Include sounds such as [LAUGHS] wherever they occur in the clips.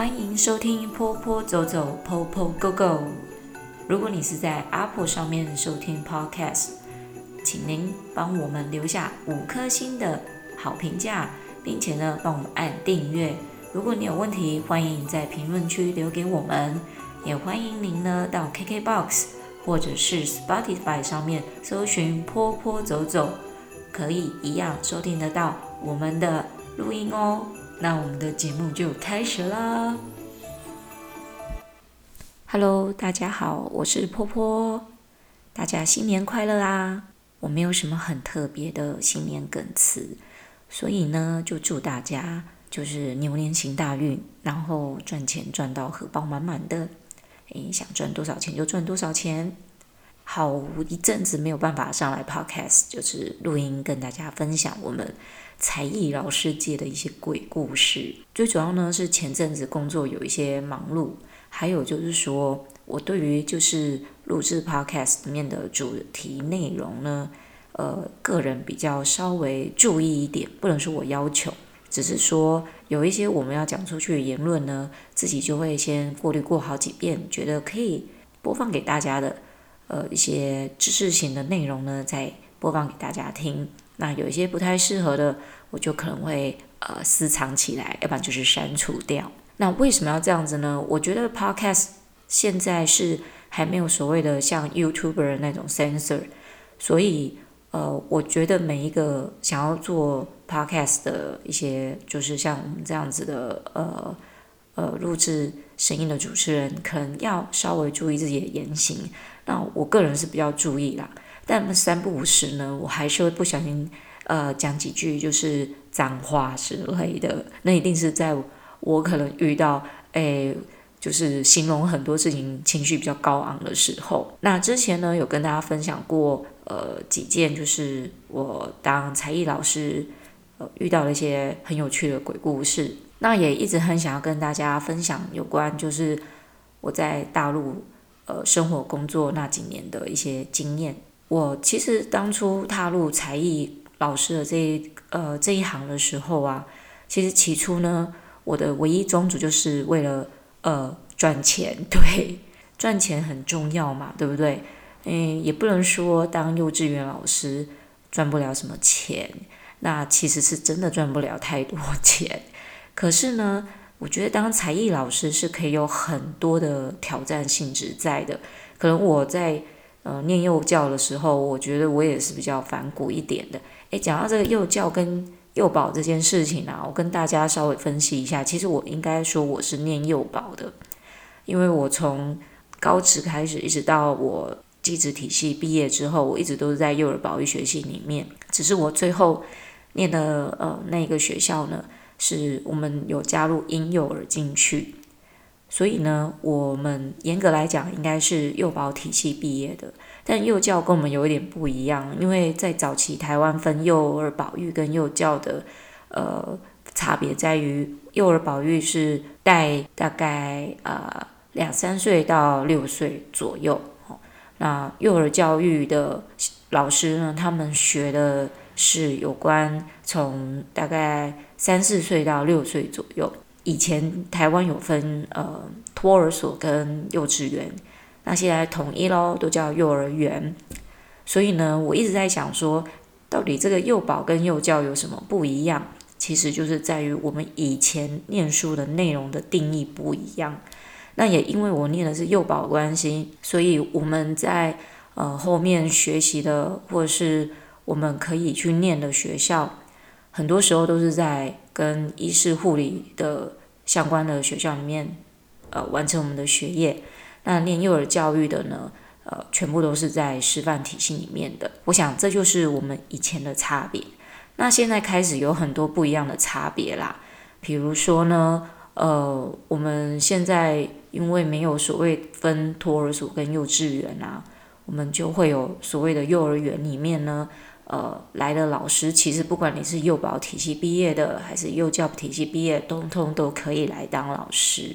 欢迎收听坡坡走走，Po Po Go Go。如果你是在 Apple 上面收听 Podcast，请您帮我们留下五颗星的好评价，并且呢，帮我们按订阅。如果你有问题，欢迎在评论区留给我们，也欢迎您呢到 KKBOX 或者是 Spotify 上面搜寻坡坡走走，可以一样收听得到我们的录音哦。那我们的节目就开始啦！Hello，大家好，我是坡坡，大家新年快乐啊！我没有什么很特别的新年梗词，所以呢，就祝大家就是牛年行大运，然后赚钱赚到荷包满满的，诶，想赚多少钱就赚多少钱。好一阵子没有办法上来 Podcast，就是录音跟大家分享我们才艺老师界的一些鬼故事。最主要呢是前阵子工作有一些忙碌，还有就是说我对于就是录制 Podcast 里面的主题内容呢，呃，个人比较稍微注意一点，不能说我要求，只是说有一些我们要讲出去的言论呢，自己就会先过滤过好几遍，觉得可以播放给大家的。呃，一些知识型的内容呢，再播放给大家听。那有一些不太适合的，我就可能会呃私藏起来，要不然就是删除掉。那为什么要这样子呢？我觉得 Podcast 现在是还没有所谓的像 YouTuber 那种 censor，所以呃，我觉得每一个想要做 Podcast 的一些，就是像我们这样子的呃呃录制声音的主持人，可能要稍微注意自己的言行。那我个人是比较注意啦，但三不五时呢，我还是会不小心呃讲几句就是脏话之类的。那一定是在我可能遇到诶，就是形容很多事情情绪比较高昂的时候。那之前呢，有跟大家分享过呃几件，就是我当才艺老师呃遇到了一些很有趣的鬼故事。那也一直很想要跟大家分享有关，就是我在大陆。呃，生活工作那几年的一些经验，我其实当初踏入才艺老师的这一呃这一行的时候啊，其实起初呢，我的唯一宗旨就是为了呃赚钱，[LAUGHS] 对，赚钱很重要嘛，对不对？嗯，也不能说当幼稚园老师赚不了什么钱，那其实是真的赚不了太多 [LAUGHS] 钱，可是呢。我觉得当才艺老师是可以有很多的挑战性质在的。可能我在呃念幼教的时候，我觉得我也是比较反骨一点的。诶，讲到这个幼教跟幼保这件事情啊，我跟大家稍微分析一下。其实我应该说我是念幼保的，因为我从高职开始，一直到我技职体系毕业之后，我一直都是在幼儿保育学系里面。只是我最后念的呃那个学校呢，是我们有加入婴幼儿进去，所以呢，我们严格来讲应该是幼保体系毕业的。但幼教跟我们有一点不一样，因为在早期台湾分幼儿保育跟幼教的呃差别在于，幼儿保育是带大概呃两三岁到六岁左右，那幼儿教育的老师呢，他们学的是有关从大概。三四岁到六岁左右，以前台湾有分呃托儿所跟幼稚园，那现在统一咯，都叫幼儿园。所以呢，我一直在想说，到底这个幼保跟幼教有什么不一样？其实就是在于我们以前念书的内容的定义不一样。那也因为我念的是幼保关系，所以我们在呃后面学习的，或者是我们可以去念的学校。很多时候都是在跟医事护理的相关的学校里面，呃，完成我们的学业。那念幼儿教育的呢，呃，全部都是在师范体系里面的。我想这就是我们以前的差别。那现在开始有很多不一样的差别啦。比如说呢，呃，我们现在因为没有所谓分托儿所跟幼稚园啊，我们就会有所谓的幼儿园里面呢。呃，来的老师其实不管你是幼保体系毕业的，还是幼教体系毕业，通通都可以来当老师。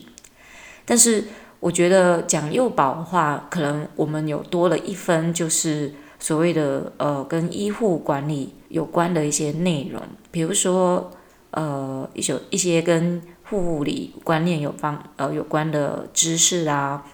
但是我觉得讲幼保的话，可能我们有多了一分，就是所谓的呃跟医护管理有关的一些内容，比如说呃一些一些跟护理观念有方呃有关的知识啊，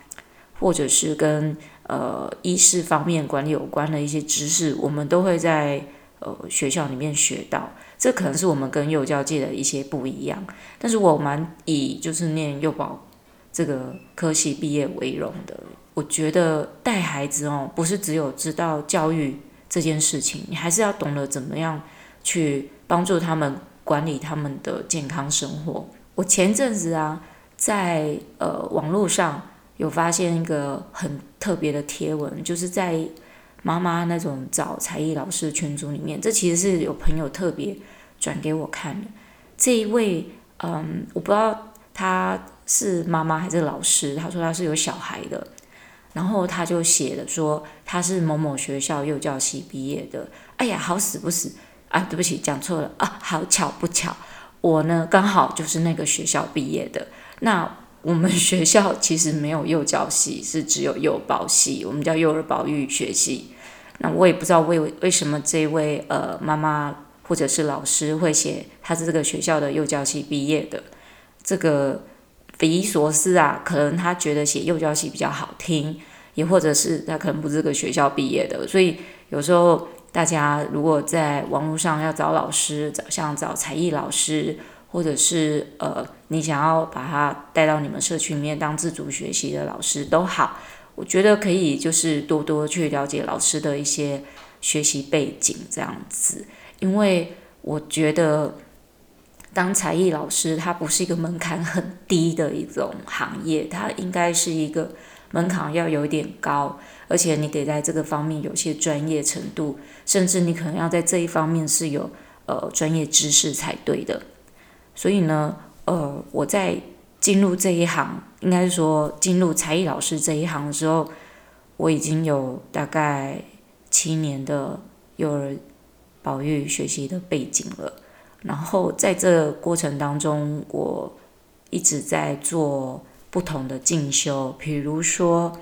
或者是跟呃医事方面管理有关的一些知识，我们都会在呃学校里面学到。这可能是我们跟幼教界的一些不一样，但是我蛮以就是念幼保这个科系毕业为荣的。我觉得带孩子哦，不是只有知道教育这件事情，你还是要懂得怎么样去帮助他们管理他们的健康生活。我前阵子啊，在呃网络上有发现一个很特别的贴文，就是在妈妈那种找才艺老师群组里面，这其实是有朋友特别转给我看的。这一位，嗯，我不知道他是妈妈还是老师，他说他是有小孩的。然后他就写了说他是某某学校幼教系毕业的。哎呀，好死不死啊！对不起，讲错了啊！好巧不巧，我呢刚好就是那个学校毕业的。那我们学校其实没有幼教系，是只有幼保系，我们叫幼儿保育学系。那我也不知道为为什么这位呃妈妈或者是老师会写他是这个学校的幼教系毕业的，这个。匪夷所思啊，可能他觉得写幼教系比较好听，也或者是他可能不是这个学校毕业的，所以有时候大家如果在网络上要找老师，找像找才艺老师，或者是呃你想要把他带到你们社区里面当自主学习的老师都好，我觉得可以就是多多去了解老师的一些学习背景这样子，因为我觉得。当才艺老师，他不是一个门槛很低的一种行业，他应该是一个门槛要有点高，而且你得在这个方面有些专业程度，甚至你可能要在这一方面是有呃专业知识才对的。所以呢，呃，我在进入这一行，应该是说进入才艺老师这一行的时候，我已经有大概七年的幼儿保育学习的背景了。然后在这过程当中，我一直在做不同的进修，比如说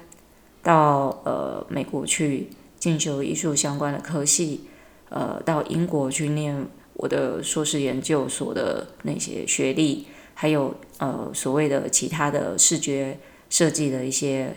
到呃美国去进修艺术相关的科系，呃到英国去念我的硕士研究所的那些学历，还有呃所谓的其他的视觉设计的一些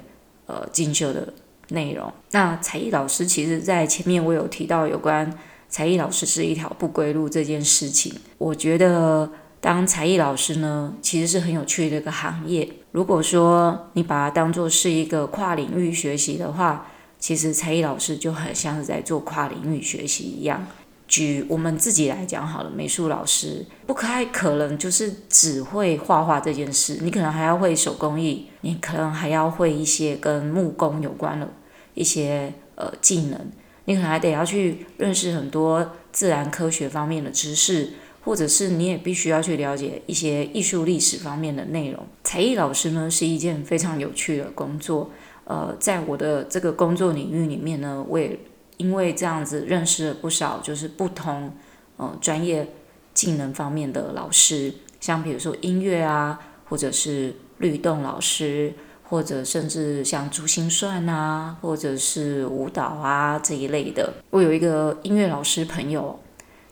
呃进修的内容。那才艺老师其实在前面我有提到有关。才艺老师是一条不归路这件事情，我觉得当才艺老师呢，其实是很有趣的一个行业。如果说你把它当做是一个跨领域学习的话，其实才艺老师就很像是在做跨领域学习一样。举我们自己来讲好了，美术老师不太可能就是只会画画这件事，你可能还要会手工艺，你可能还要会一些跟木工有关的一些呃技能。你可能还得要去认识很多自然科学方面的知识，或者是你也必须要去了解一些艺术历史方面的内容。才艺老师呢，是一件非常有趣的工作。呃，在我的这个工作领域里面呢，我也因为这样子认识了不少就是不同呃专业技能方面的老师，像比如说音乐啊，或者是律动老师。或者甚至像珠心算啊，或者是舞蹈啊这一类的。我有一个音乐老师朋友，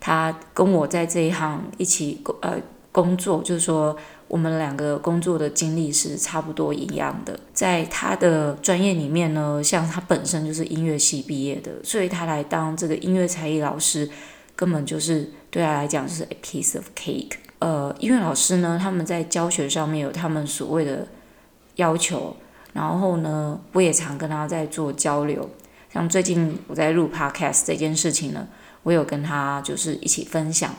他跟我在这一行一起呃工作，就是说我们两个工作的经历是差不多一样的。在他的专业里面呢，像他本身就是音乐系毕业的，所以他来当这个音乐才艺老师，根本就是对他来讲就是 a piece of cake。呃，音乐老师呢，他们在教学上面有他们所谓的。要求，然后呢，我也常跟他在做交流。像最近我在录 podcast 这件事情呢，我有跟他就是一起分享。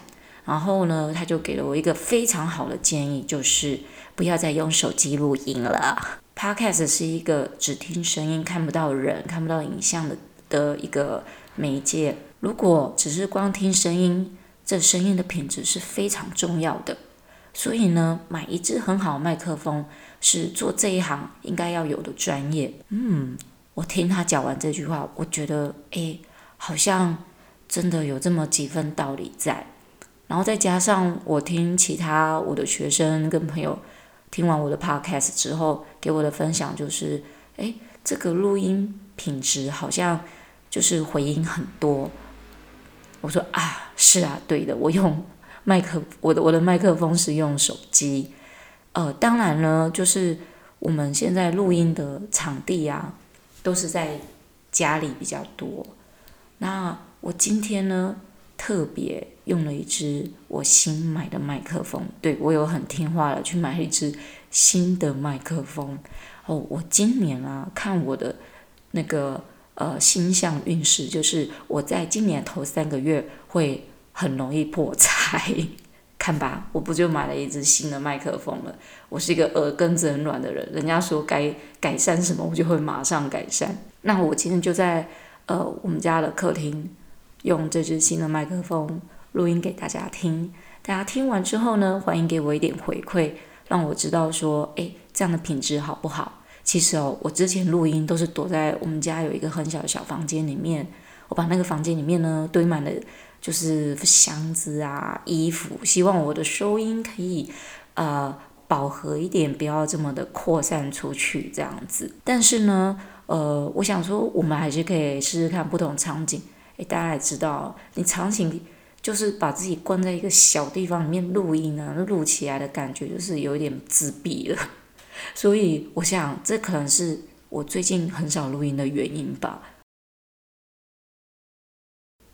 然后呢，他就给了我一个非常好的建议，就是不要再用手机录音了。podcast 是一个只听声音、看不到人、看不到影像的的一个媒介。如果只是光听声音，这声音的品质是非常重要的。所以呢，买一支很好的麦克风。是做这一行应该要有的专业。嗯，我听他讲完这句话，我觉得，诶，好像真的有这么几分道理在。然后再加上我听其他我的学生跟朋友听完我的 podcast 之后给我的分享，就是，诶，这个录音品质好像就是回音很多。我说啊，是啊，对的，我用麦克，我的我的麦克风是用手机。呃，当然呢，就是我们现在录音的场地啊，都是在家里比较多。那我今天呢，特别用了一支我新买的麦克风，对，我有很听话的去买了一支新的麦克风。哦，我今年啊，看我的那个呃星象运势，就是我在今年头三个月会很容易破财。[LAUGHS] 看吧，我不就买了一支新的麦克风了？我是一个耳根子很软的人，人家说该改善什么，我就会马上改善。那我今天就在呃我们家的客厅用这支新的麦克风录音给大家听。大家听完之后呢，欢迎给我一点回馈，让我知道说，诶，这样的品质好不好？其实哦，我之前录音都是躲在我们家有一个很小的小房间里面，我把那个房间里面呢堆满了。就是箱子啊，衣服，希望我的收音可以呃饱和一点，不要这么的扩散出去这样子。但是呢，呃，我想说，我们还是可以试试看不同场景。大家也知道，你场景就是把自己关在一个小地方里面录音呢，录起来的感觉就是有一点自闭了。[LAUGHS] 所以我想，这可能是我最近很少录音的原因吧。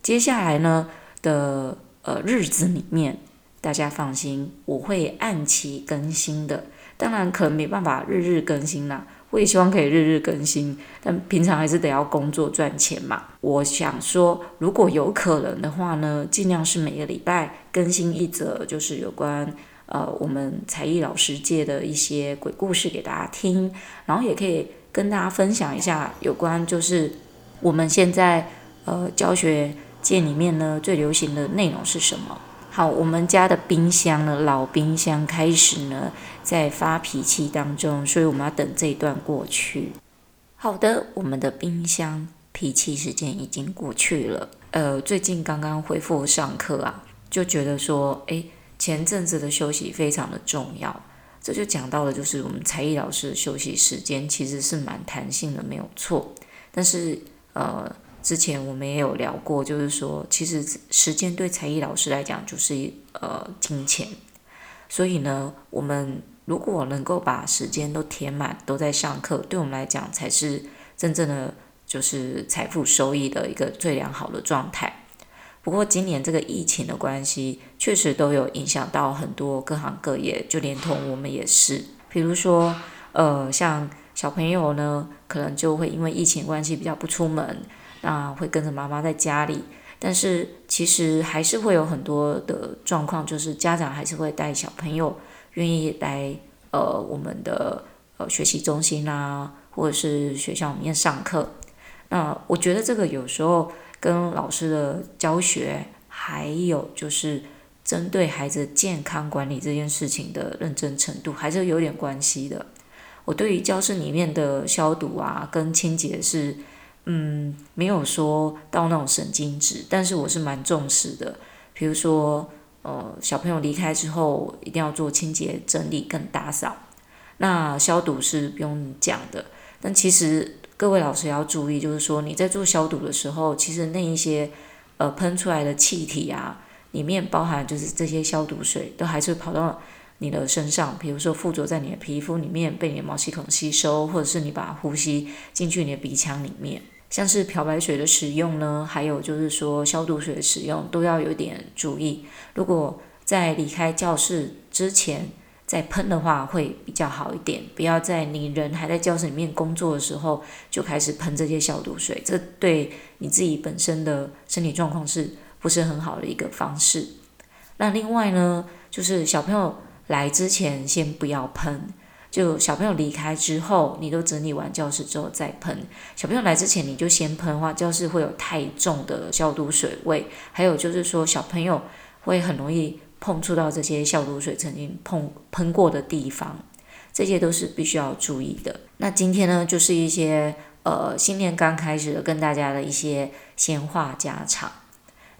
接下来呢的呃日子里面，大家放心，我会按期更新的。当然可能没办法日日更新啦，我也希望可以日日更新，但平常还是得要工作赚钱嘛。我想说，如果有可能的话呢，尽量是每个礼拜更新一则，就是有关呃我们才艺老师界的一些鬼故事给大家听，然后也可以跟大家分享一下有关就是我们现在呃教学。界里面呢，最流行的内容是什么？好，我们家的冰箱呢，老冰箱开始呢在发脾气当中，所以我们要等这一段过去。好的，我们的冰箱脾气时间已经过去了。呃，最近刚刚恢复上课啊，就觉得说，诶，前阵子的休息非常的重要。这就讲到了，就是我们才艺老师的休息时间其实是蛮弹性的，没有错。但是，呃。之前我们也有聊过，就是说，其实时间对才艺老师来讲就是呃金钱，所以呢，我们如果能够把时间都填满，都在上课，对我们来讲才是真正的就是财富收益的一个最良好的状态。不过今年这个疫情的关系，确实都有影响到很多各行各业，就连同我们也是。比如说，呃，像小朋友呢，可能就会因为疫情关系比较不出门。那会跟着妈妈在家里，但是其实还是会有很多的状况，就是家长还是会带小朋友愿意来呃我们的呃学习中心啊，或者是学校里面上课。那我觉得这个有时候跟老师的教学，还有就是针对孩子健康管理这件事情的认真程度，还是有点关系的。我对于教室里面的消毒啊跟清洁是。嗯，没有说到那种神经质，但是我是蛮重视的。比如说，呃，小朋友离开之后，一定要做清洁、整理跟打扫。那消毒是不用讲的，但其实各位老师要注意，就是说你在做消毒的时候，其实那一些呃喷出来的气体啊，里面包含就是这些消毒水，都还是会跑到你的身上，比如说附着在你的皮肤里面，被你的毛细孔吸收，或者是你把呼吸进去你的鼻腔里面。像是漂白水的使用呢，还有就是说消毒水的使用，都要有点注意。如果在离开教室之前再喷的话，会比较好一点。不要在你人还在教室里面工作的时候就开始喷这些消毒水，这对你自己本身的身体状况是不是很好的一个方式？那另外呢，就是小朋友来之前先不要喷。就小朋友离开之后，你都整理完教室之后再喷。小朋友来之前你就先喷的话，教室会有太重的消毒水味。还有就是说，小朋友会很容易碰触到这些消毒水曾经碰喷过的地方，这些都是必须要注意的。那今天呢，就是一些呃新年刚开始跟大家的一些闲话家常。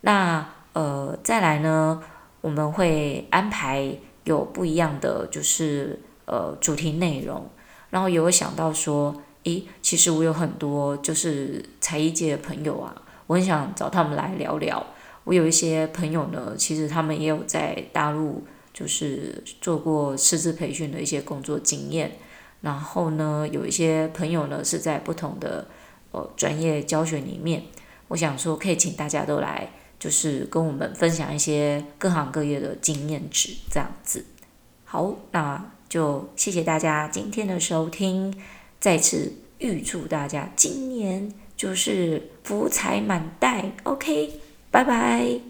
那呃再来呢，我们会安排有不一样的就是。呃，主题内容，然后也会想到说，诶，其实我有很多就是才艺界的朋友啊，我很想找他们来聊聊。我有一些朋友呢，其实他们也有在大陆就是做过师资培训的一些工作经验。然后呢，有一些朋友呢是在不同的呃专业教学里面，我想说可以请大家都来，就是跟我们分享一些各行各业的经验值，这样子。好，那就谢谢大家今天的收听，再次预祝大家今年就是福财满袋，OK，拜拜。